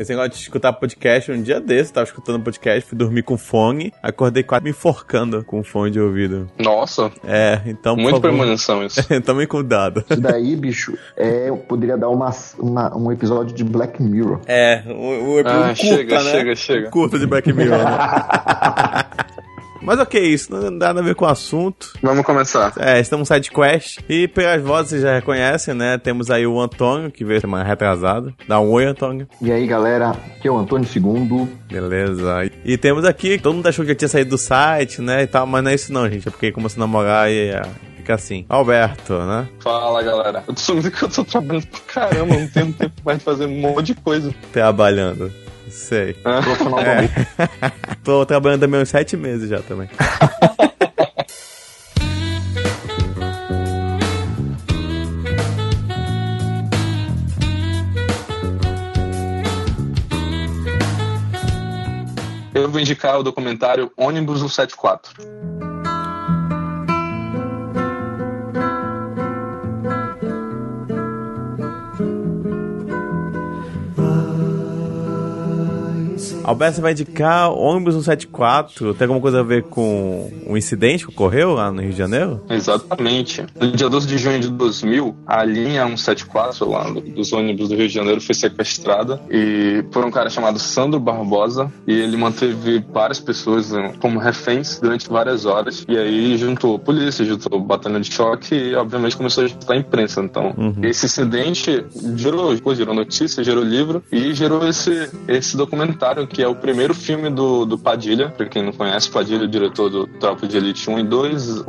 Esse negócio de escutar podcast, um dia desse, tava escutando podcast, fui dormir com fone, acordei quase me enforcando com fone de ouvido. Nossa. É, então. Muito premonição isso. Tome cuidado. Isso daí, bicho, é, poderia dar uma, uma, um episódio de Black Mirror. É, o, o, Ah, um curta, chega, né? chega, chega. Um curta de Black Mirror, né? Mas ok, isso não tem nada a ver com o assunto. Vamos começar. É, estamos no side quest. E pelas vozes vocês já reconhecem, né? Temos aí o Antônio, que veio semana retrasada. Dá um oi, Antônio. E aí, galera, aqui é o Antônio II. Beleza. E temos aqui, todo mundo achou que já tinha saído do site, né? E tal, mas não é isso não, gente. É porque começou a namorar e é, fica assim. Alberto, né? Fala, galera. Eu tô sumindo que eu tô trabalhando pra caramba, não tenho tempo mais de fazer um monte de coisa. Trabalhando. Sei. Ah, É. é. Tô trabalhando também uns sete meses já também. Eu vou indicar o documentário Ônibus 174. Alberto, você vai indicar ônibus 174. Tem alguma coisa a ver com um incidente que ocorreu lá no Rio de Janeiro? Exatamente. No dia 12 de junho de 2000, a linha 174 lá do- dos ônibus do Rio de Janeiro foi sequestrada e por um cara chamado Sandro Barbosa e ele manteve várias pessoas né, como reféns durante várias horas e aí juntou polícia, juntou batalhão de choque e obviamente começou a juntar a imprensa. Então, esse incidente gerou, depois gerou notícia, gerou livro e gerou esse, esse documentário que é o primeiro filme do, do Padilha, pra quem não conhece, Padilha é o diretor do Tropa de Elite 1 e 2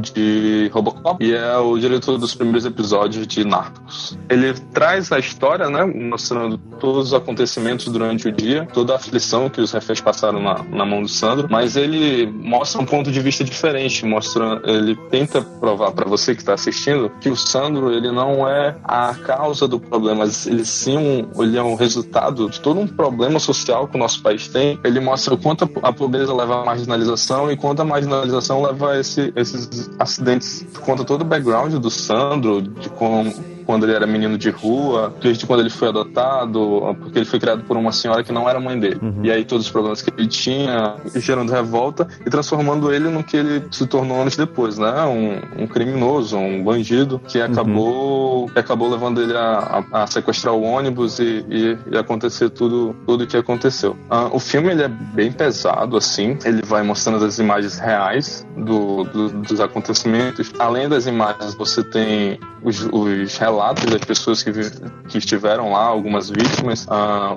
de Robocop. E é o diretor dos primeiros episódios de Narcos. Ele traz a história, né, mostrando todos os acontecimentos durante o dia, toda a aflição que os reféns passaram na, na mão do Sandro, mas ele mostra um ponto de vista diferente, mostra, ele tenta provar pra você que tá assistindo que o Sandro, ele não é a causa do problema, ele sim um, ele é um resultado de todo um problema social que o nosso país tem. Ele mostra o quanto a pobreza leva à marginalização e quanto a marginalização leva a esse- esses acidentes. Conta todo o background do Sandro, de como quando ele era menino de rua, desde quando ele foi adotado, porque ele foi criado por uma senhora que não era mãe dele. E aí todos os problemas que ele tinha, gerando revolta e transformando ele no que ele se tornou anos depois, né? Um, um criminoso, um bandido que acabou, que acabou levando ele a, a- a sequestrar o ônibus e, e, e acontecer tudo tudo o que aconteceu. Ah, o filme ele é bem pesado assim, ele vai mostrando as imagens reais do, do- dos acontecimentos. Além das imagens, você tem os, os relatos das pessoas que, que estiveram lá, algumas vítimas,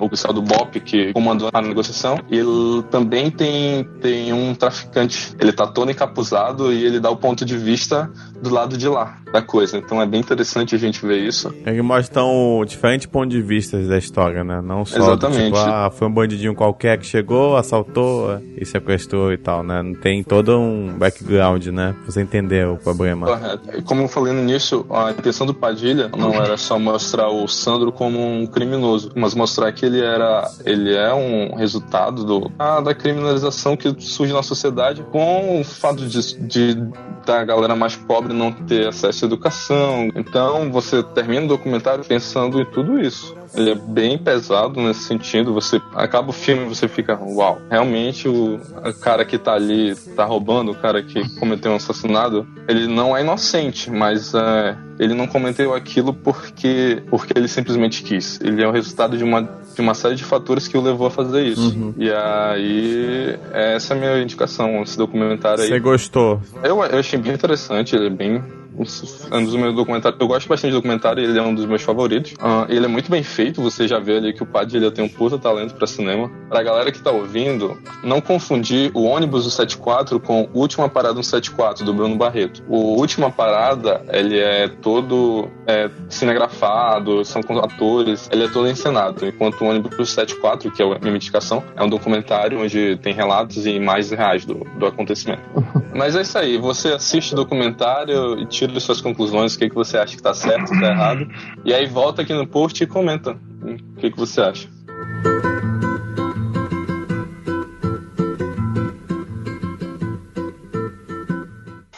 o pessoal do BOP que comandou a negociação. Ele também tem, tem um traficante. Ele tá todo encapuzado e ele dá o ponto de vista do lado de lá da coisa. Então é bem interessante a gente ver isso. Ele mostra um diferente ponto de vista da história, né? Não só do Exatamente. tipo, ah, foi um bandidinho qualquer que chegou, assaltou e sequestrou e tal, né? Não tem todo um background, né? Pra você entender o problema. Correto. E Como eu falei no início, a intenção do Padilha não era só mostrar o Sandro como um criminoso, mas mostrar que ele era, ele é um resultado do, ah, da criminalização que surge na sociedade com o fato de, de da galera mais pobre não ter acesso à educação. Então você termina o documentário pensando em tudo isso. Ele é bem pesado nesse sentido. Você acaba o filme e você fica, uau, realmente o, cara que tá ali, tá roubando, o cara que cometeu um assassinato, ele não é inocente, mas é, ele não cometeu aquilo porque, porque ele simplesmente quis. Ele é o resultado de uma, de uma série de fatores que o levou a fazer isso. E aí, essa é a minha indicação, esse documentário aí. Você gostou? Eu, eu achei bem interessante, ele é bem. Um dos meus documentários. Eu gosto bastante de documentário, ele é um dos meus favoritos. Ah, ele é muito bem feito, você já vê ali que o Padilha tem um puta talento pra cinema. Pra galera que tá ouvindo, não confundir o ônibus do 74 com Última Parada do 74, do Bruno Barreto. O Última Parada, ele é todo é, cinegrafado, são com atores, ele é todo encenado. Enquanto o ônibus do 74, que é a minha indicação, é um documentário onde tem relatos e imagens reais do, do acontecimento. Mas é isso aí, você assiste o documentário e tira suas conclusões, o que, que você acha que tá certo, tá errado, e aí volta aqui no post e comenta o que, que você acha.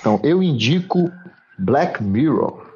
Então, eu indico Black Mirror.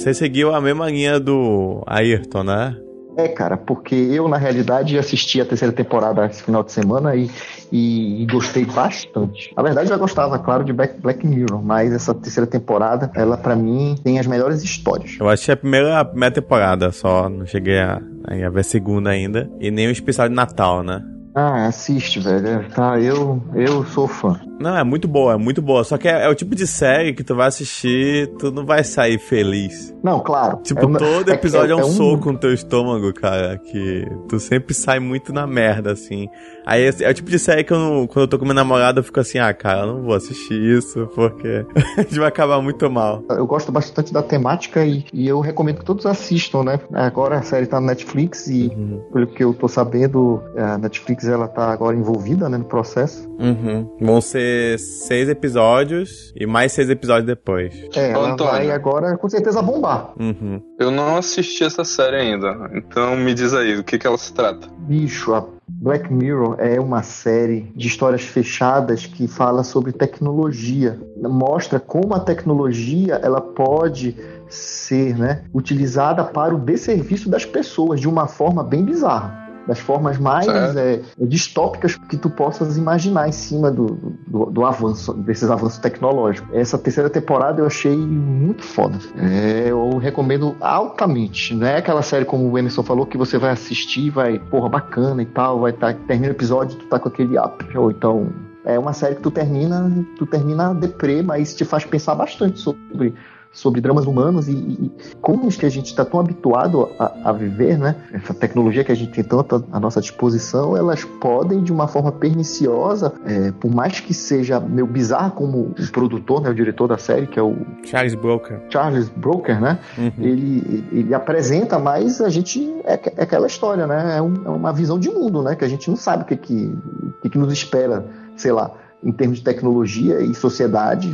Você seguiu a mesma linha do Ayrton, né? É, cara, porque eu, na realidade, assisti a terceira temporada esse final de semana e, e, e gostei bastante. Na verdade, eu já gostava, claro, de Black, Black Mirror, mas essa terceira temporada, ela, para mim, tem as melhores histórias. Eu achei a primeira, a primeira temporada só, não cheguei a, a ver a segunda ainda. E nem o especial de Natal, né? Ah, assiste, velho. Tá, eu, eu sou fã. Não, é muito boa, é muito boa. Só que é, é, o tipo de série que tu vai assistir, tu não vai sair feliz. Não, claro. Tipo, é todo episódio é, é, é um, soco no teu estômago, cara. Que tu sempre sai muito na merda, assim. Aí é o tipo de série que eu, quando eu tô com minha namorada, eu fico assim, ah, cara, eu não vou assistir isso, porque a gente vai acabar muito mal. Eu gosto bastante da temática e, e eu recomendo que todos assistam, né? Agora a série tá no Netflix e, uhum. pelo que eu tô sabendo, a Netflix ela tá agora envolvida né, no processo. Uhum. Vão ser seis episódios e mais seis episódios depois. É, ela Antônio, vai agora com certeza bombar. Uhum. Eu não assisti essa série ainda, então me diz aí, do que, que ela se trata? Bicho, a Black Mirror é uma série de histórias fechadas que fala sobre tecnologia. Mostra como a tecnologia ela pode ser né, utilizada para o desserviço das pessoas de uma forma bem bizarra das formas mais é, distópicas que tu possas imaginar em cima do, do, do, avanço, desses avanços tecnológicos. Essa terceira temporada eu achei muito foda. É, eu recomendo altamente. Não é aquela série como o Emerson falou que você vai assistir, vai, porra, bacana e tal, vai estar, tá, termina o episódio tu tá com aquele up. Ou então é uma série que tu termina, tu termina deprê, mas te faz pensar bastante sobre sobre dramas humanos e, e como que a gente está tão habituado a, a, viver, né? Essa tecnologia que a gente tem tanto à nossa disposição, elas podem, de uma forma perniciosa, é, por mais que seja meio bizarro como o produtor, né, o diretor da série, que é o... Charles Broker. Charles Broker, né? Uhum. Ele, ele apresenta, mas a gente... É, é aquela história, né? É, um, é, uma visão de mundo, né? Que a gente não sabe o que, que, que, que nos espera, sei lá em termos de tecnologia e sociedade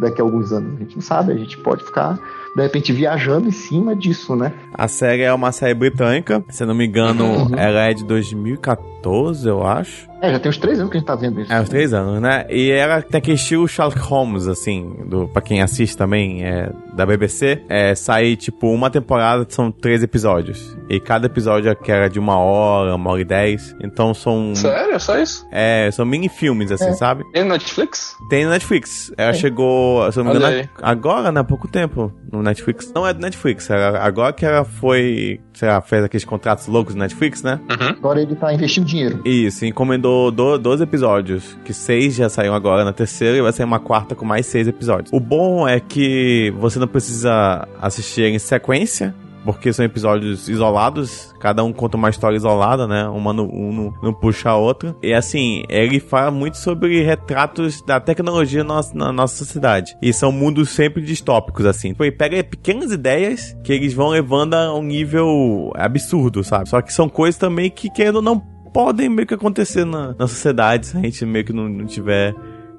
daqui a alguns anos. A gente não sabe, a gente pode ficar, de repente, viajando em cima disso, né? A série é uma série britânica, se não me engano, uhum. ela é de 2014, eu acho. É, já tem uns três anos que a gente tá vendo isso. É, uns três anos, né? E ela tem aquele estilo Sherlock Holmes, assim, do, pra quem assiste também, é, da BBC. É, sai, tipo, uma temporada, são três episódios. E cada episódio é era de uma hora, uma hora e dez. Então são... Sério? Só isso? É, são mini filmes, assim, é. sabe? Tem no Netflix? Tem no Netflix. Ela é. chegou, se não me engano, agora, né? Há pouco tempo, no Netflix. Não é do Netflix, ela, agora que ela foi, sei lá, fez aqueles contratos loucos do Netflix, né? Uhum. Agora ele tá investindo dinheiro. Isso, encomendou mandou 12 episódios, que seis já saíram agora na terceira e vai sair uma quarta com mais seis episódios. O bom é que você não precisa assistir em sequência, porque são episódios isolados, cada um conta uma história isolada, né? Uma no, um não, puxa a outra. E assim, ele fala muito sobre retratos da tecnologia na nossa, na nossa sociedade. E são mundos sempre distópicos, assim. Ele pega pequenas ideias que eles vão levando a um nível absurdo, sabe? Só que são coisas também que, querendo ou não, podem meio que acontecer na, na sociedade se a gente meio que não, não tiver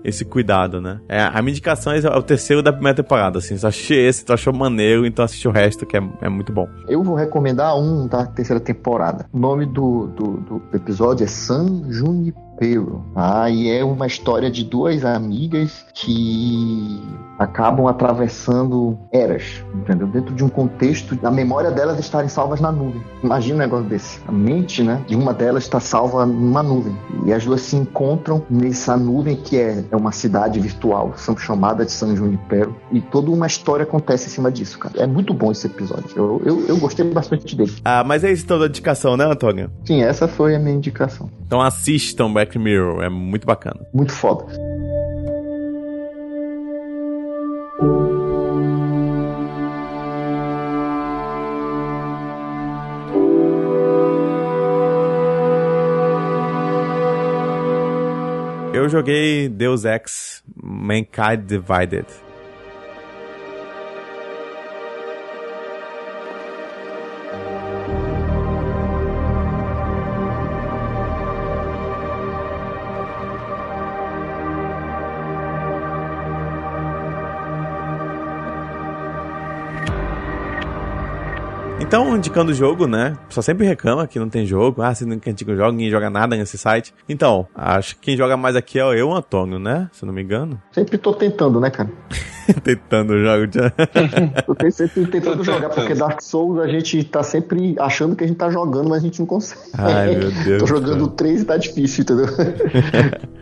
esse cuidado, né? É, a minha indicação é o terceiro da primeira temporada, assim. Só achei esse, tu achou maneiro, então assiste o resto, que é, é muito bom. Eu vou recomendar um da terceira temporada. O nome do, do, do episódio é San Junipero. Ah, e é uma história de duas amigas que acabam atravessando eras, entendeu? Dentro de um contexto da memória delas estarem salvas na nuvem. Imagina um negócio desse. A mente, né, de uma delas está salva numa nuvem. E as duas se encontram nessa nuvem que é, é uma cidade virtual, são chamada de São Junipero. E toda uma história acontece em cima disso, cara. É muito bom esse episódio. Eu, eu, eu gostei bastante dele. Ah, mas é isso toda a indicação, né, Antônio? Sim, essa foi a minha indicação. Então assistam Black Mirror, é muito bacana. Muito foda. Eu joguei Deus Ex Mankind Divided. Então, indicando o jogo, né? Só sempre reclama que não tem jogo. Ah, você não um jogo, ninguém joga nada nesse site. Então, acho que quem joga mais aqui é eu, Antônio, né? Se eu não me engano. Sempre tô tentando, né, cara? tentando jogo. eu sempre tentando jogar, porque Dark Souls a gente tá sempre achando que a gente tá jogando, mas a gente não consegue. Ai, meu Deus. Tô jogando 3 e tá difícil, entendeu?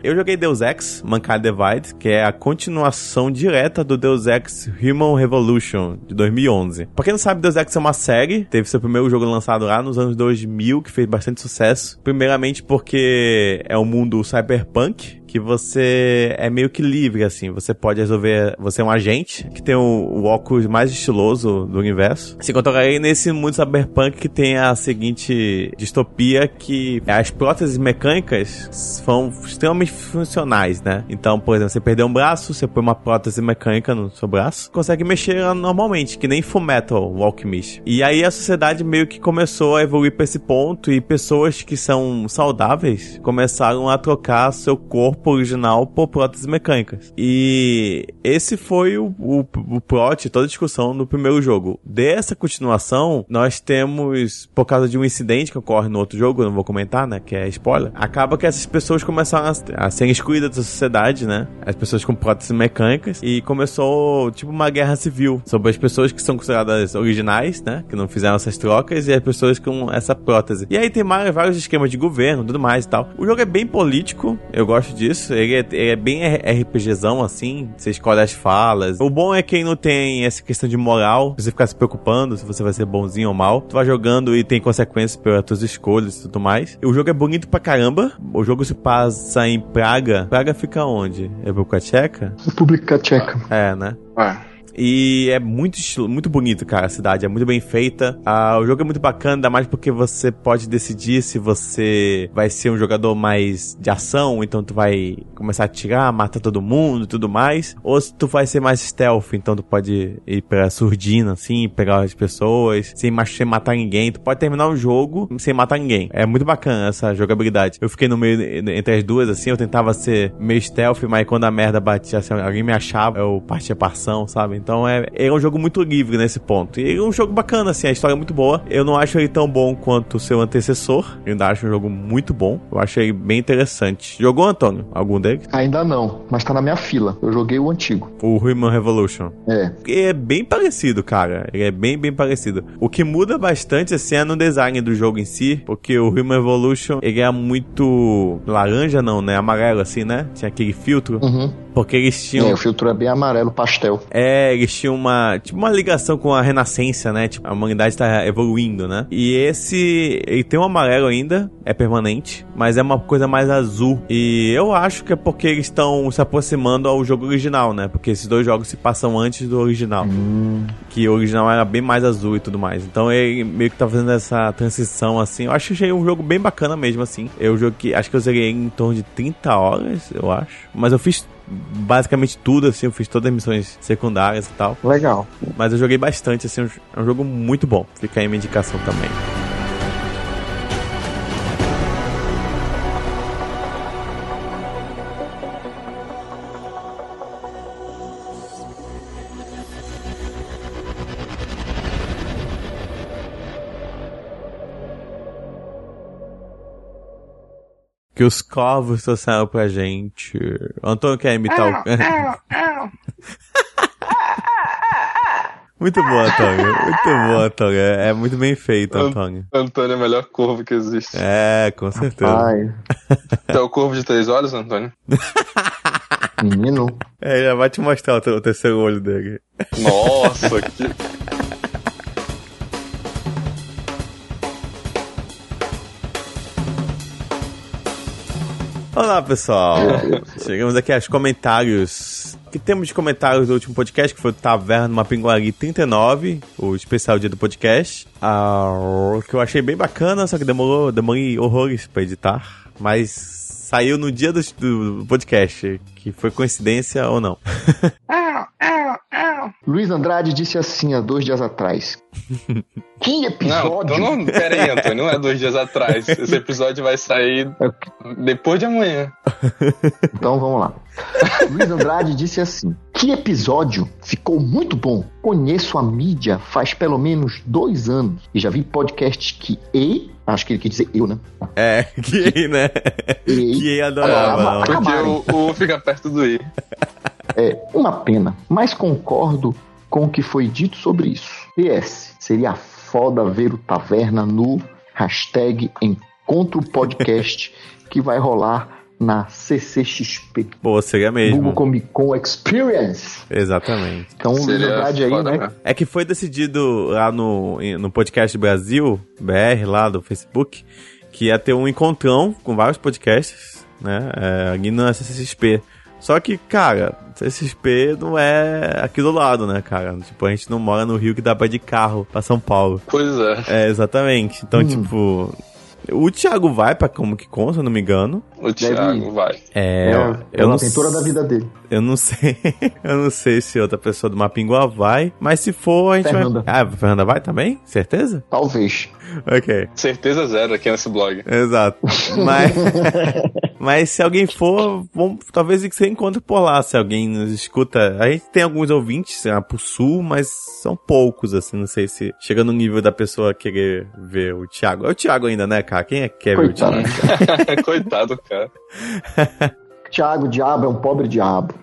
eu joguei Deus Ex, Mankind Divide, que é a continuação direta do Deus Ex Human Revolution, de 2011. Pra quem não sabe, Deus Ex é uma série, teve seu primeiro jogo lançado lá nos anos 2000, que fez bastante sucesso. Primeiramente porque é um mundo cyberpunk, que você é meio que livre, assim. Você pode resolver. Você é um agente que tem o, o óculos mais estiloso do universo. Se aí nesse mundo cyberpunk que tem a seguinte distopia que as próteses mecânicas são extremamente funcionais, né? Então, por exemplo, você perdeu um braço, você põe uma prótese mecânica no seu braço, consegue mexer normalmente, que nem Fullmetal o Alchemist. E aí a sociedade meio que começou a evoluir para esse ponto e pessoas que são saudáveis começaram a trocar seu corpo corpo original por próteses mecânicas. E esse foi o, o, o plot, toda a discussão no primeiro jogo. Dessa continuação, nós temos, por causa de um incidente que ocorre no outro jogo, não vou comentar, né, que é spoiler, acaba que essas pessoas começaram a, a ser excluídas da sociedade, né, as pessoas com próteses mecânicas, e começou, tipo, uma guerra civil sobre as pessoas que são consideradas originais, né, que não fizeram essas trocas, e as pessoas com essa prótese. E aí tem vários esquemas de governo, tudo mais e tal. O jogo é bem político, eu gosto disso, isso. Ele é, ele é bem RPGzão, assim. Você escolhe as falas. O bom é quem não tem essa questão de moral. Você ficar se preocupando se você vai ser bonzinho ou mal. Tu vai jogando e tem consequências pelas tuas escolhas e tudo mais. E o jogo é bonito pra caramba. O jogo se passa em Praga. Praga fica onde? É República Tcheca? República Tcheca. É, né? É. E é muito muito bonito, cara, a cidade. É muito bem feita. Ah, o jogo é muito bacana, ainda mais porque você pode decidir se você vai ser um jogador mais de ação, então tu vai começar a atirar, matar todo mundo e tudo mais. Ou se tu vai ser mais stealth, então tu pode ir pra surdina, assim, pegar as pessoas, sem, matar ninguém. Tu pode terminar o jogo sem matar ninguém. É muito bacana essa jogabilidade. Eu fiquei no meio entre as duas, assim, eu tentava ser meio stealth, mas quando a merda batia, assim, alguém me achava, eu partia pra ação, sabe? Então é, é um jogo muito livre nesse ponto. E é um jogo bacana, assim, a história é muito boa. Eu não acho ele tão bom quanto o seu antecessor. Eu ainda acho um jogo muito bom. Eu achei bem interessante. Jogou, Antônio? Algum deles? Ainda não, mas tá na minha fila. Eu joguei o antigo. O Human Revolution. É. Ele é bem parecido, cara. Ele é bem, bem parecido. O que muda bastante, assim, é no design do jogo em si, porque o Human Revolution, ele é muito laranja, não, né? Amarelo, assim, né? Tinha aquele filtro. Uhum. Porque eles tinham. É, o filtro é bem amarelo, pastel. É, eles tinham uma. Tipo, uma ligação com a renascença, né? Tipo, a humanidade tá evoluindo, né? E esse. Ele tem um amarelo ainda, é permanente, mas é uma coisa mais azul. E eu acho que é porque eles estão se aproximando ao jogo original, né? Porque esses dois jogos se passam antes do original. Hum. Que o original era bem mais azul e tudo mais. Então ele meio que tá fazendo essa transição assim. Eu acho que achei um jogo bem bacana mesmo, assim. Eu joguei. Acho que eu joguei em torno de 30 horas, eu acho. Mas eu fiz basicamente tudo, assim, eu fiz todas as missões secundárias e tal. Legal. Mas eu joguei bastante, assim, é um jogo muito bom. Fica aí minha indicação também. Que os corvos trouxeram pra gente. O Antônio quer imitar o. Muito bom, Antônio. Muito bom, Antônio. É, é muito bem feito, Antônio. Antônio é o melhor corvo que existe. É, com certeza. Ai. é o corvo de três olhos, Antônio? Menino. É, já vai te mostrar o terceiro olho dele. Nossa, que. Olá, pessoal. Chegamos aqui aos comentários. Que temos de comentários do último podcast, que foi o Taverna numa Pinguari 39, o especial dia do podcast. Ah, que eu achei bem bacana, só que demorou, demorei horrores pra editar. Mas saiu no dia do, do podcast, que foi coincidência ou não. Luiz Andrade disse assim há dois dias atrás. que episódio? Não, não, pera aí, Antônio, não é dois dias atrás. Esse episódio vai sair depois de amanhã. Então vamos lá. Luiz Andrade disse assim: Que episódio ficou muito bom. Conheço a mídia faz pelo menos dois anos e já vi podcasts que e acho que ele quer dizer eu, né? É, que né? E, Que adorava. Porque Acabaram. o, o fica perto do I. É uma pena, mas concordo com o que foi dito sobre isso. PS, seria foda ver o Taverna no hashtag Encontro Podcast que vai rolar na CCXP. Pô, seria Google mesmo. Comic Con Experience. Exatamente. Então, Seria verdade aí, né? mesmo. É que foi decidido lá no, no podcast Brasil, BR, lá do Facebook, que ia ter um encontrão com vários podcasts, né? É, ali na CCXP. Só que, cara, CCXP não é aqui do lado, né, cara? Tipo, a gente não mora no Rio que dá pra ir de carro pra São Paulo. Pois é. É, exatamente. Então, Hum. tipo. O Thiago vai pra como que conta, se eu não me engano. O Thiago vai. É, É, uma- é eu, uma não, aventura da vida dele. eu não sei. eu não sei se outra pessoa do Mapingua vai. Mas se for, a gente Fernanda. vai. Ah, a Fernanda vai também? Certeza? Talvez. Ok. Certeza zero aqui nesse blog. Exato. Mas, mas se alguém for, vamos, talvez você encontre por lá. Se alguém nos escuta. A gente tem alguns ouvintes lá pro sul, mas são poucos, assim. Não sei se chega no nível da pessoa querer ver o Thiago. É o Thiago ainda, né, cara? Quem é que quer ver o Coitado. Thiago? Coitado, cara. Tiago, diabo é um pobre diabo.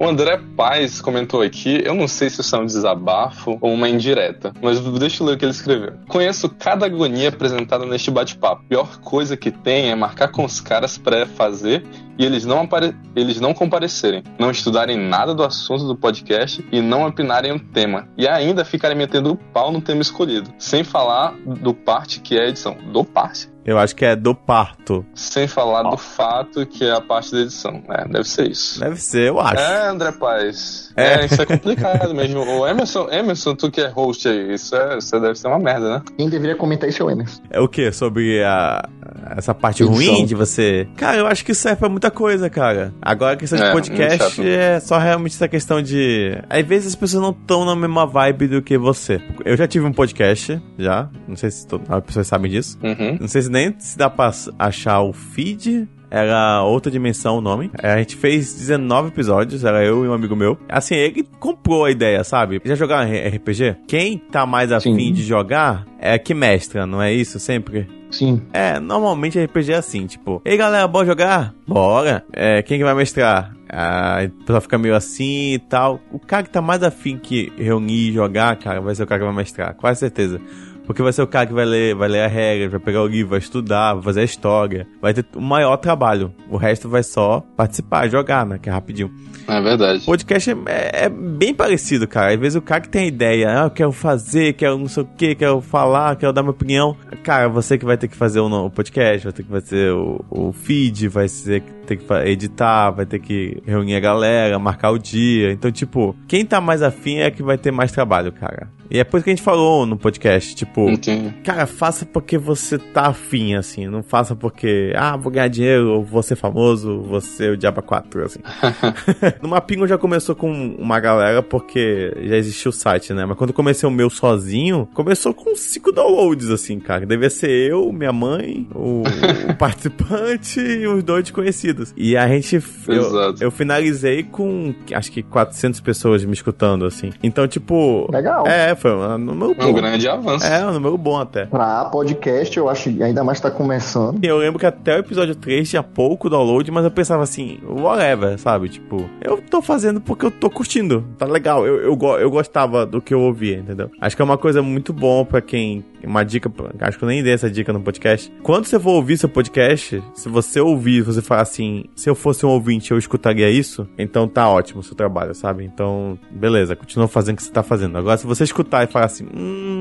O André Paz comentou aqui, eu não sei se isso é um desabafo ou uma indireta, mas deixa eu ler o que ele escreveu. Conheço cada agonia apresentada neste bate-papo. Pior coisa que tem é marcar com os caras pra fazer e eles não, apare... eles não comparecerem, não estudarem nada do assunto do podcast e não opinarem o tema. E ainda ficarem metendo o pau no tema escolhido. Sem falar do parte que é a edição. Do parte. Eu acho que é do parto. Sem falar do fato que é a parte da edição. É, deve ser isso. Deve ser, eu acho. É, André Paz. É. É, isso é complicado mesmo. O Emerson, Emerson, tu que é host aí, isso, é, isso deve ser uma merda, né? Quem deveria comentar isso é o Emerson. É o que? Sobre a, essa parte Edição. ruim de você. Cara, eu acho que isso serve pra muita coisa, cara. Agora a questão de É, podcast é só realmente essa questão de. Às vezes as pessoas não estão na mesma vibe do que você. Eu já tive um podcast, já. Não sei se as pessoas sabem disso. Uhum. Não sei se nem se dá pra achar o feed. Era outra dimensão o nome. É, A gente fez 19 episódios, era eu e um amigo meu. Assim, ele comprou a ideia, sabe? Já jogaram RPG? Quem tá mais afim de jogar é que mestra, não é isso sempre? Sim. É, normalmente RPG é assim, tipo, ei galera, bora jogar? Bora. É, quem que vai mestrar? Ah, o pessoal fica meio assim e tal. O cara que tá mais afim que reunir e jogar, cara, vai ser o cara que vai mestrar, quase certeza. Porque vai ser o cara que vai ler, vai ler a regra, vai pegar o livro, vai estudar, vai fazer a história. Vai ter o maior trabalho. O resto vai só participar, jogar, né? Que é rapidinho. É verdade. Podcast é, é- bem parecido, cara. Às vezes o cara que tem a ideia, ah, eu quero fazer, quero não sei o que, quero falar, quero dar minha opinião. Cara, você que vai ter que fazer o, podcast, vai ter que fazer o, o feed, vai ter que, ter que editar, vai ter que reunir a galera, marcar o dia. Então, tipo, quem tá mais afim é que vai ter mais trabalho, cara. E é por isso que a gente falou no podcast, tipo, Entendi. Cara, faça porque você tá afim, assim. Não faça porque, ah, vou ganhar dinheiro, ou vou ser famoso, vou ser o Diaba 4, assim. no Mapingo já começou com uma galera porque já existia o site, né? Mas quando comecei o meu sozinho, começou com cinco downloads, assim, cara. Devia ser eu, minha mãe, o, o participante e os dois desconhecidos. E a gente. Eu, Exato. eu finalizei com acho que 400 pessoas me escutando, assim. Então, tipo. Legal. É, foi um grande avanço. É, um número bom até. Pra podcast, eu acho, ainda mais tá começando. Eu lembro que até o episódio 3 tinha pouco download, mas eu pensava assim, whatever, sabe? Tipo, eu tô fazendo porque eu tô curtindo, tá legal. Eu, eu, eu gostava do que eu ouvia, entendeu? Acho que é uma coisa muito bom pra quem. Uma dica, acho que eu nem dei essa dica no podcast. Quando você for ouvir seu podcast, se você ouvir, você falar assim, se eu fosse um ouvinte, eu escutaria isso, então tá ótimo o seu trabalho, sabe? Então, beleza, continua fazendo o que você tá fazendo. Agora, se você escutar e falar assim, hum,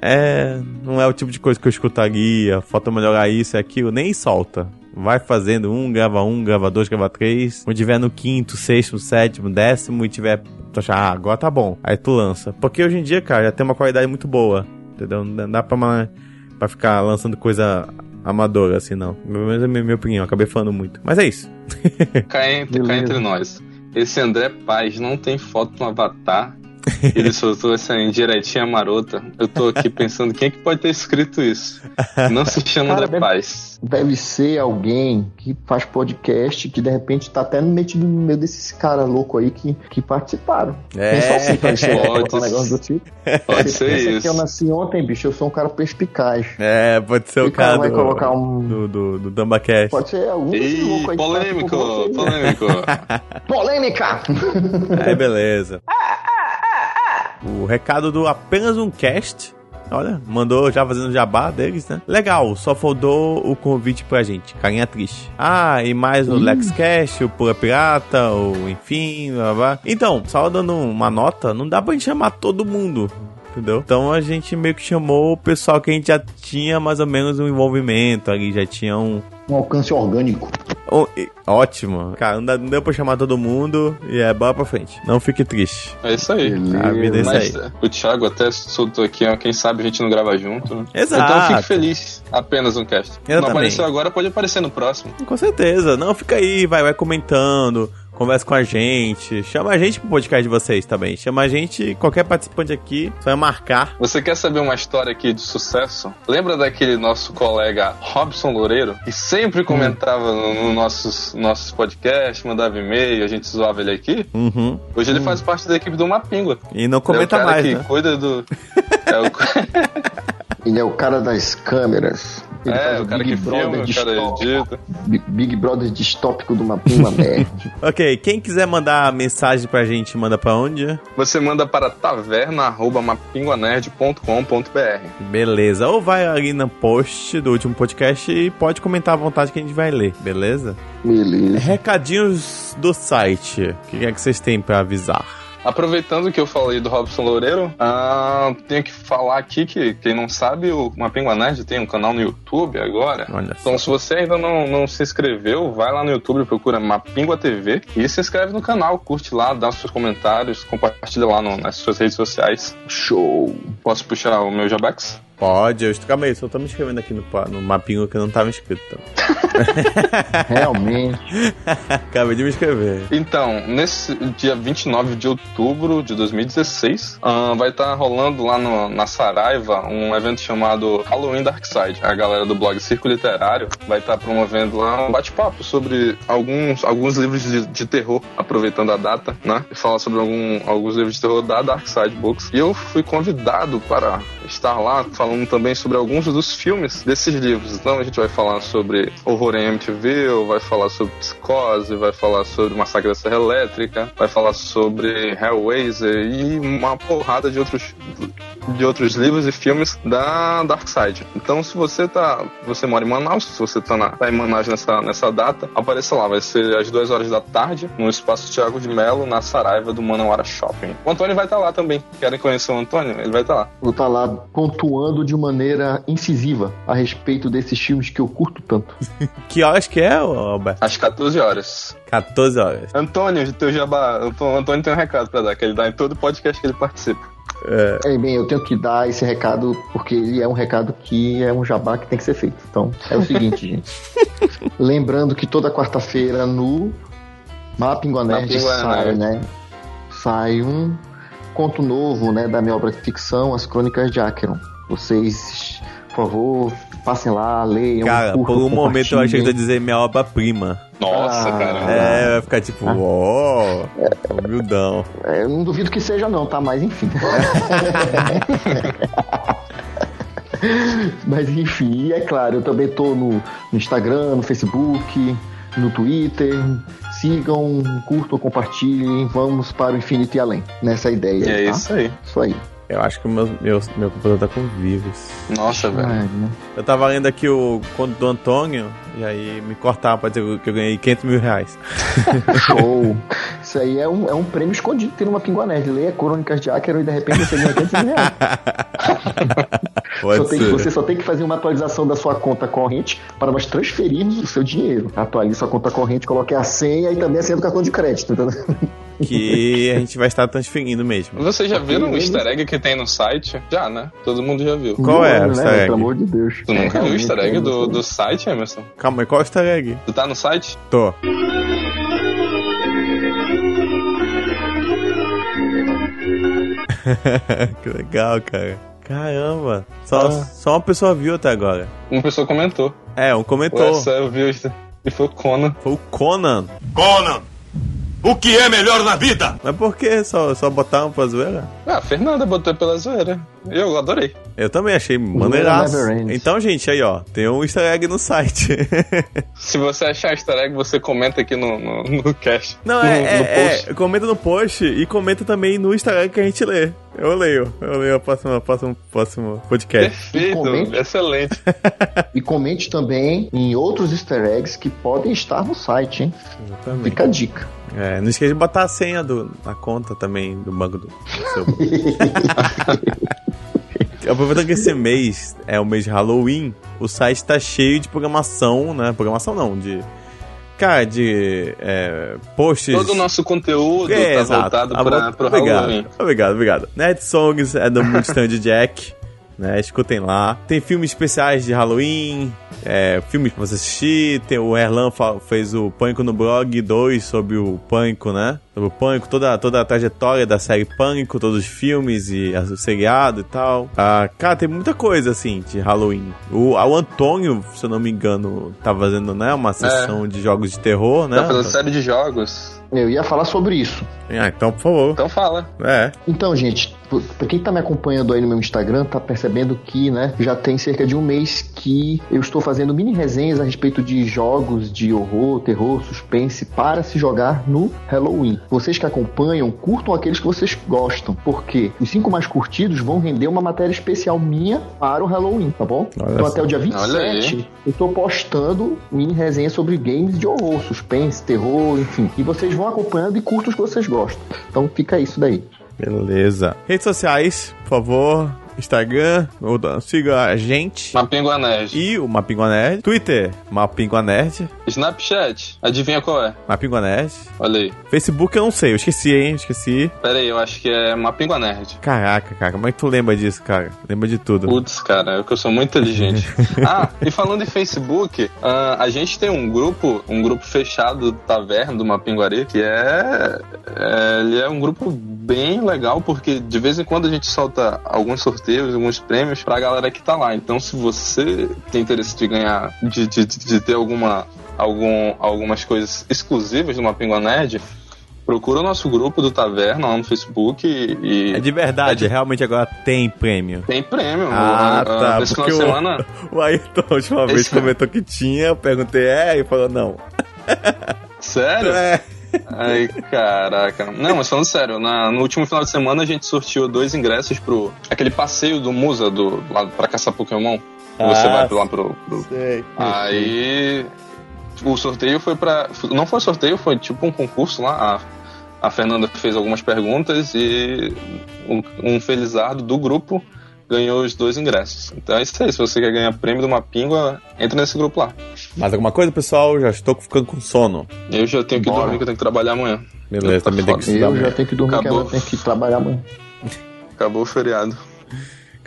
é, não é o tipo de coisa que eu escutaria, falta melhorar isso e aquilo, nem solta. Vai fazendo um, grava um, grava dois, grava três. Quando tiver no quinto, sexto, sétimo, décimo e tiver. Tu achar, ah, agora tá bom. Aí tu lança. Porque hoje em dia, cara, já tem uma qualidade muito boa. Entendeu? Não dá pra, ma- pra ficar lançando coisa amadora assim, não. Pelo menos é a minha, minha opinião. Acabei falando muito. Mas é isso. Cá entre, cá entre nós. Esse André Paz não tem foto no avatar Ele soltou essa indiretinha marota. Eu tô aqui pensando quem é que pode ter escrito isso. Não se chama Cara, de deve- paz. Deve ser alguém que faz podcast, que de repente tá até metido no meio desses caras loucos aí que, que participaram. É. Assim, Pode um negócio do tipo. Pode Você ser pensa isso. que eu nasci ontem, bicho, eu sou um cara perspicaz. É, pode ser E o o cara cara vai do, colocar um- do, do, do Dumbacast. Pode ser algum desses Ih, loucos aí. polêmico, participam com vocês, né? polêmico. Polêmica! Aí, beleza. O recado do apenas um cast. Olha, mandou já fazendo jabá deles, né? Legal, só faltou o convite pra gente, carinha triste. Ah, e mais o LexCast, o Pura Pirata, o enfim, blá, blá. Então, só dando uma nota, não dá pra gente chamar todo mundo. Entendeu? Então a gente meio que chamou o pessoal que a gente já tinha mais ou menos um envolvimento ali, já tinha um, Um alcance orgânico. Ó- e- ótimo. Cara, não, deu pra chamar todo mundo e é bola pra frente. Não fique triste. É isso aí. A vida é isso Mas aí. o Thiago até soltou aqui, ó, quem sabe a gente não grava junto. né? Exato. Então eu fico feliz. Apenas um cast. Eu não também. apareceu agora, pode aparecer no próximo. Com certeza. Não, fica aí, vai, vai comentando, conversa com a gente. Chama a gente pro podcast de vocês também. Chama a gente, qualquer participante aqui, só é marcar. Você quer saber uma história aqui de sucesso? Lembra daquele nosso colega Robson Loureiro, que sempre comentava no, no nossos, nossos podcasts, mandava e-mail, a gente zoava ele aqui? Uhum. Hoje ele faz parte da equipe do Mapingua. E não é o comenta cara mais, que né? cuida do. É o, Ele é o cara das câmeras. Ele é, faz o cara que filma, o cara distópico. edita. Bi- Big Brother distópico do Mapinga Nerd. Ok, quem quiser mandar mensagem pra gente, manda pra onde? Você manda para taverna.mapinguanerd.com.br. Beleza. Ou vai ali no post do último podcast e pode comentar à vontade que a gente vai ler, beleza? Beleza. Recadinhos do site. O que é que vocês têm pra avisar? Aproveitando que eu falei do Robson Loureiro, ah, tenho que falar aqui que, quem não sabe, o Mapingua Nerd tem um canal no YouTube agora. Olha. Então, se você ainda não, não se inscreveu, vai lá no YouTube, procura Mapingua TV e se inscreve no canal, curte lá, dá os seus comentários, compartilha lá no- nas suas redes sociais. Show. Posso puxar o meu Jabex? Pode, eu estou, calma aí, só tô me inscrevendo aqui no, no mapinho que eu não tava inscrito. Realmente. Acabei de me inscrever. Então, nesse dia 29 de outubro de 2016, ah, vai estar rolando lá no- na Saraiva um evento chamado Halloween Dark Side. A galera do blog Circo Literário vai estar promovendo lá um bate-papo sobre alguns, alguns livros de, de terror, aproveitando a data, né? E falar sobre algum, alguns livros de terror da Dark Side Books. E eu fui convidado para estar lá falando também sobre alguns dos filmes desses livros. Então a gente vai falar sobre horror em MTV, vai falar sobre psicose, vai falar sobre Massacre da Serra Elétrica, vai falar sobre Hellraiser e uma porrada de outros de outros livros e filmes da Dark Side. Então, se você tá, você mora em Manaus, se você tá, na, tá em Manaus nessa, nessa data, apareça lá. Vai ser às duas horas da tarde no espaço Tiago de Melo, na Saraiva do Manauara Shopping. O Antônio vai estar lá também. Querem conhecer o Antônio? Ele vai estar lá. Vou estar lá pontuando de maneira incisiva a respeito desses filmes que eu curto tanto. Que horas que é, Alberto? Às 14 horas. 14 horas. Antônio, teu jabá. Antô- Antônio tem um recado pra dar, que ele dá em todo podcast que ele participa. É, bem, eu tenho que dar esse recado porque ele é um recado que é um jabá que tem que ser feito. Então, é o seguinte, gente. Lembrando que toda quarta-feira no Mapingua Nerd Mapingua sai, né? Sai um conto novo, né, da minha obra de ficção, As Crônicas de Acheron. Vocês, por favor, passem lá, leiam, Cara, curtam, por um momento eu achei que ia dizer minha obra-prima. Nossa, Ah. cara. É, vai ficar tipo, ó, humildão. É, eu não duvido que seja não, tá? Mas enfim. Mas enfim, e é claro, eu também tô no, no Instagram, no Facebook, no Twitter. Sigam, curtam, compartilhem, vamos para o infinito e além. Nessa ideia. E é tá? isso aí. Isso aí. Eu acho que o meu, meu, meu computador tá com vírus. Nossa, velho. Ai, né? Eu tava lendo aqui o conto do Antônio, e aí me cortaram pra dizer que eu ganhei 500 mil reais. Show! Isso aí é um, é um prêmio escondido tem numa Pinguá Nerd. Leia Crônicas de Acheron e de repente você ganha 500 mil reais. Só tem você só tem que fazer uma atualização da sua conta corrente para nós transferirmos o seu dinheiro. Atualize sua conta corrente, coloque a senha e também a senha do cartão de crédito. entendeu? Que a gente vai estar transferindo mesmo. Vocês já viram o Ok, easter egg que tem no site? Já, né? Todo mundo já viu. Qual é o né? easter egg? Pelo amor de Deus. Tu nunca viu o easter egg do, não do site, Emerson? Calma aí, qual é o easter egg? Tu tá no site? Tô. que legal, cara. Caramba. Só, ah. só uma pessoa viu até agora. Uma pessoa comentou. É, um comentou. Essa eu vi e foi o Conan. Foi o Conan. Conan! O que é melhor na vida? Mas por que só, só botaram pra zoeira? Ah, a Fernanda botou pela zoeira. Eu adorei. Eu também achei maneiraço. Então, gente, aí ó, tem um easter egg no site. Se você achar easter egg, você comenta aqui no, no, no cast. Não, é, no, é, no é, comenta no post e comenta também no easter egg que a gente lê. Eu leio, eu leio a próxima, próximo, próximo podcast. Perfeito, comente, excelente. e comente também em outros easter eggs que podem estar no site, hein? Exatamente. Fica a dica. É, não esqueça de botar a senha do, na conta também do banco do, do seu. Aproveitando que esse mês é o mês de Halloween, o site tá cheio de programação, né? Programação não, de. Cara, de é, posts. Todo o nosso conteúdo é, tá exato. voltado pra, pro obrigado, Halloween. Obrigado, obrigado. Nerd Songs é do Multistand Jack né? Escutem lá. Tem filmes especiais de Halloween, é, filmes pra você assistir. Tem, o Erlan fez o Pânico no Blog 2 sobre o Pânico, né? Sobre o Pânico, toda, toda a trajetória da série Pânico, todos os filmes e o seriado e tal. Ah, cara, tem muita coisa, assim, de Halloween. O, o Antônio, se eu não me engano, tá fazendo, né? Uma sessão é. de jogos de terror, né? Tá fazendo série de jogos. Eu ia falar sobre isso. Ah, então, por favor. Então fala. É. Então, gente, pra quem tá me acompanhando aí no meu Instagram, tá percebendo que, né, já tem cerca de um mês que eu estou fazendo mini resenhas a respeito de jogos de horror, terror, suspense para se jogar no Halloween. Vocês que acompanham, curtam aqueles que vocês gostam, porque os cinco mais curtidos vão render uma matéria especial minha para o Halloween, tá bom? Olha então, até o dia 27, eu tô postando mini resenhas sobre games de horror, suspense, terror, enfim. E vocês vão acompanhando e curtam os que vocês gostam. Então fica isso daí. Beleza. Redes sociais, por favor. Instagram, siga a gente. Mapingua Nerd. E o Mapingua Nerd. Twitter, Mapingua Nerd. Snapchat, adivinha qual é? Mapingua Nerd. Olha aí. Facebook eu não sei, eu esqueci, hein? Esqueci. Pera aí, eu acho que é Mapingua Nerd. Caraca, cara, como é que tu lembra disso, cara? Lembra de tudo. Putz, cara, é que eu sou muito inteligente. ah, e falando em Facebook, uh, a gente tem um grupo, um grupo fechado do Taverna, do Mapinguari, que é, é, ele é um grupo bem legal, porque de vez em quando a gente solta alguns sorteios alguns prêmios pra galera que tá lá. Então, se você tem interesse de ganhar, de, de, de ter alguma, algum, algumas coisas exclusivas do Mapingua Nerd, procura o nosso grupo do Taverna lá no Facebook e... É de verdade, é de... realmente agora tem prêmio. Tem prêmio. Ah, o, tá. Esse final de semana... O Ayrton, a última vez, Esse... comentou que tinha, eu perguntei, é, e falou não. Sério? É. Ai, caraca. Não, mas falando sério, na, no último final de semana a gente sorteou dois ingressos pro aquele passeio do Musa do, lá pra caçar Pokémon. Ah, você vai lá pro. pro... Sei. Aí. O sorteio foi pra. Não foi sorteio, foi tipo um concurso lá. A, a Fernanda fez algumas perguntas e um, um felizardo do grupo ganhou os dois ingressos. Então é isso aí. Se você quer ganhar prêmio de uma pingua, entra nesse grupo lá. Mais alguma coisa, pessoal? Já estou ficando com sono. Eu já tenho que Bora. dormir, que eu tenho que trabalhar amanhã. Beleza, também tem que estudar. Eu já tenho que dormir, Acabou. que eu tenho que trabalhar amanhã. Acabou o feriado.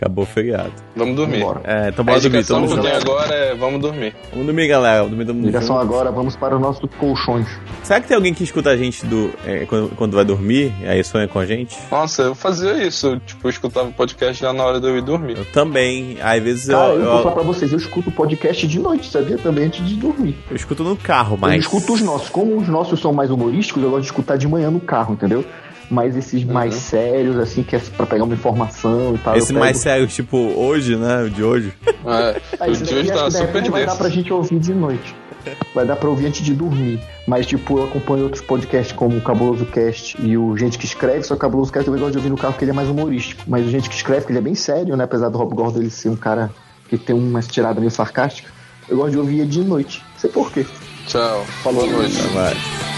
Acabou o feriado. Vamos dormir. É, então bora dormir. A indicação que agora é vamos dormir. Vamos dormir, galera. Vamos dormir, dormir. Ligação agora, vamos para os nossos colchões. Será que tem alguém que escuta a gente do, é, quando, quando, vai dormir? E aí sonha com a gente? Nossa, eu fazia isso. Tipo, eu escutava o podcast já na hora de eu ir dormir. Eu também. Às vezes Cara, eu. eu, eu vou falar pra vocês, eu escuto o podcast de noite, sabia? Também antes de dormir. Eu escuto no carro, mas. Eu escuto os nossos. Como os nossos são mais humorísticos, eu gosto de escutar de manhã no carro, entendeu? Mas esses uhum. mais sérios, assim, que é pra pegar uma informação e tal. Esse mais sério, tipo, hoje, né? O de hoje. É, Aí, o de hoje tá super Vai dar pra gente ouvir de noite. Vai dar pra ouvir antes de dormir. Mas, tipo, eu acompanho outros podcasts como o Cabuloso Cast e o Gente que Escreve, só que o Cabuloso Cast eu gosto de ouvir no carro porque ele é mais humorístico. Mas o Gente que Escreve, que ele é bem sério, né? Apesar do Rob Gordon ele ser um cara que tem uma tirada meio sarcástica, eu gosto de ouvir ele de noite. Não sei por quê. Tchau. Falou. Boa noite. な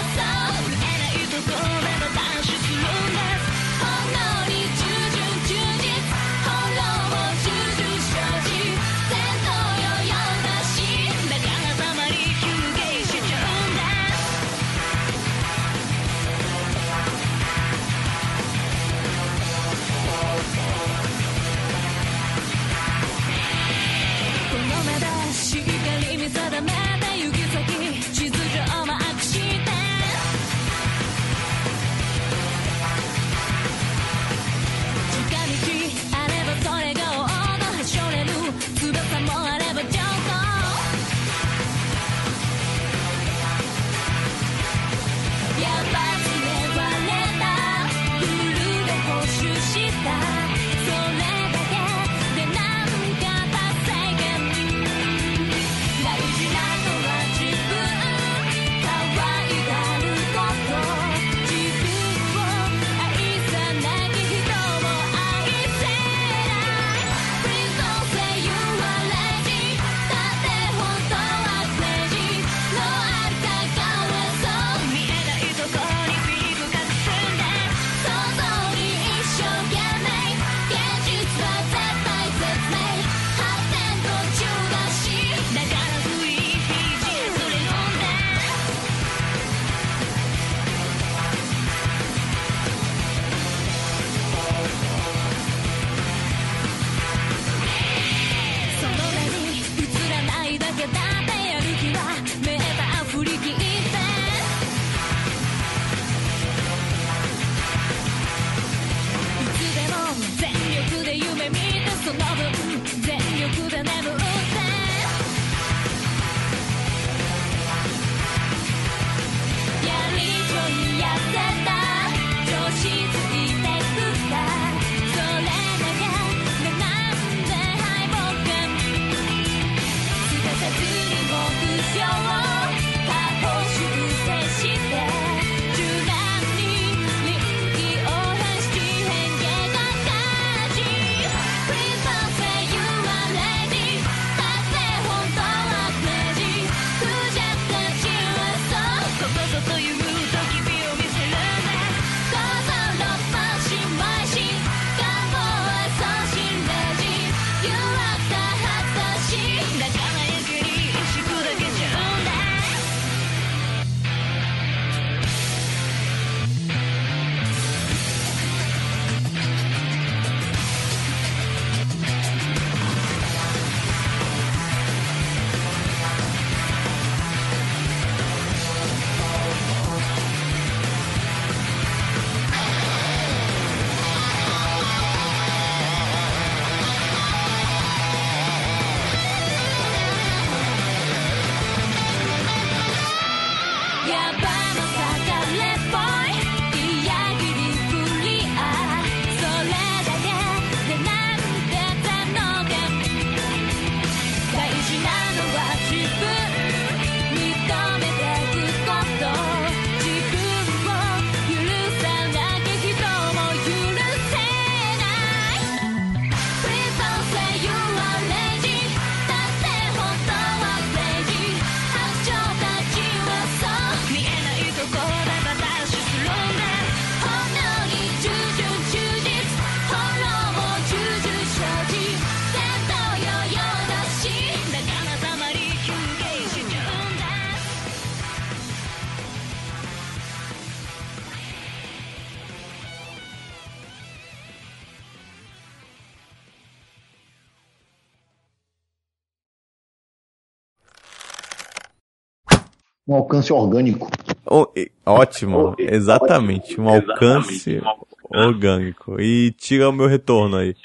Um alcance orgânico. Oh, ótimo, exatamente. Um alcance orgânico. E tira o meu retorno aí.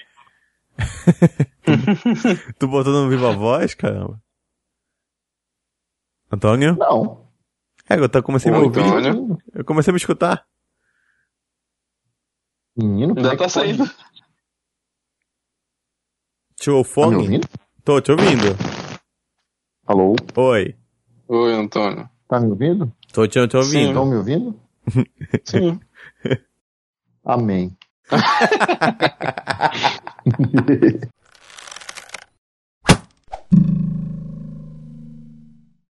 tu botou no Viva Voz, caramba? Antônio? Não. É, eu tá- comecei a me ouvir. Antônio. Eu comecei a me escutar. Menino, é que tá saindo. Tirou Tá me ouvindo? Tô te ouvindo. Alô? Oi. Oi, Antônio. Tá me ouvindo? Tô te, te ouvindo. Estão me ouvindo? Sim. Amém.